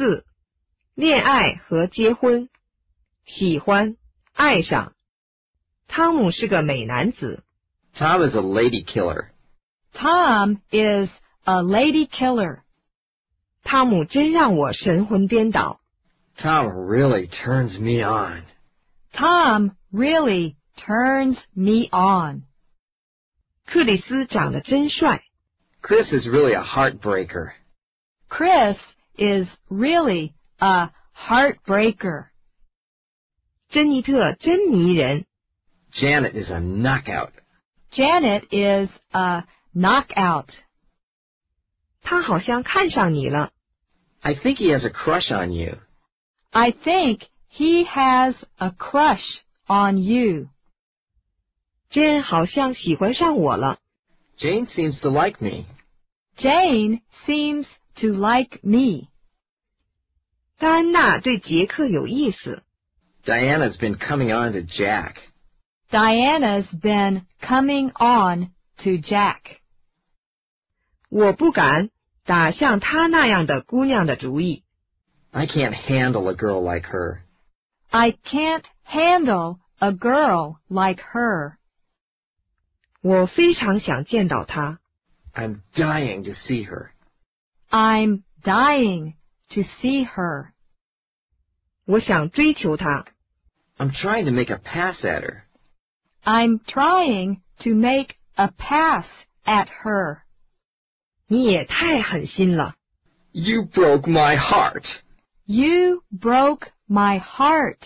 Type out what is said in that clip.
四，恋爱和结婚，喜欢，爱上。汤姆是个美男子。 Tom is a lady killer. Tom is a lady killer. 汤姆真让我神魂颠倒。 Tom really turns me on. Tom really turns me on. 克里斯长得真帅。 Chris is really a heartbreaker. Chris is really a heartbreaker. 珍妮特真迷人。 Janet is a knockout. Janet is a knockout. 他好像看上你了。 I think he has a crush on you. I think he has a crush on you. 珍好像喜欢上我了。 Jane seems to like me. Jane seems to like me. 戴安娜对杰克有意思。 Diana's been coming on to Jack. Diana's been coming on to Jack. 我不敢打像她那样的姑娘的主意。 I can't handle a girl like her. I can't handle a girl like her. 我非常想见到她。 I'm dying to see her. I'm dying to see her. 我想追求她。 I'm trying to make a pass at her. I'm trying to make a pass at her. 你也太狠心了。 You broke my heart. You broke my heart.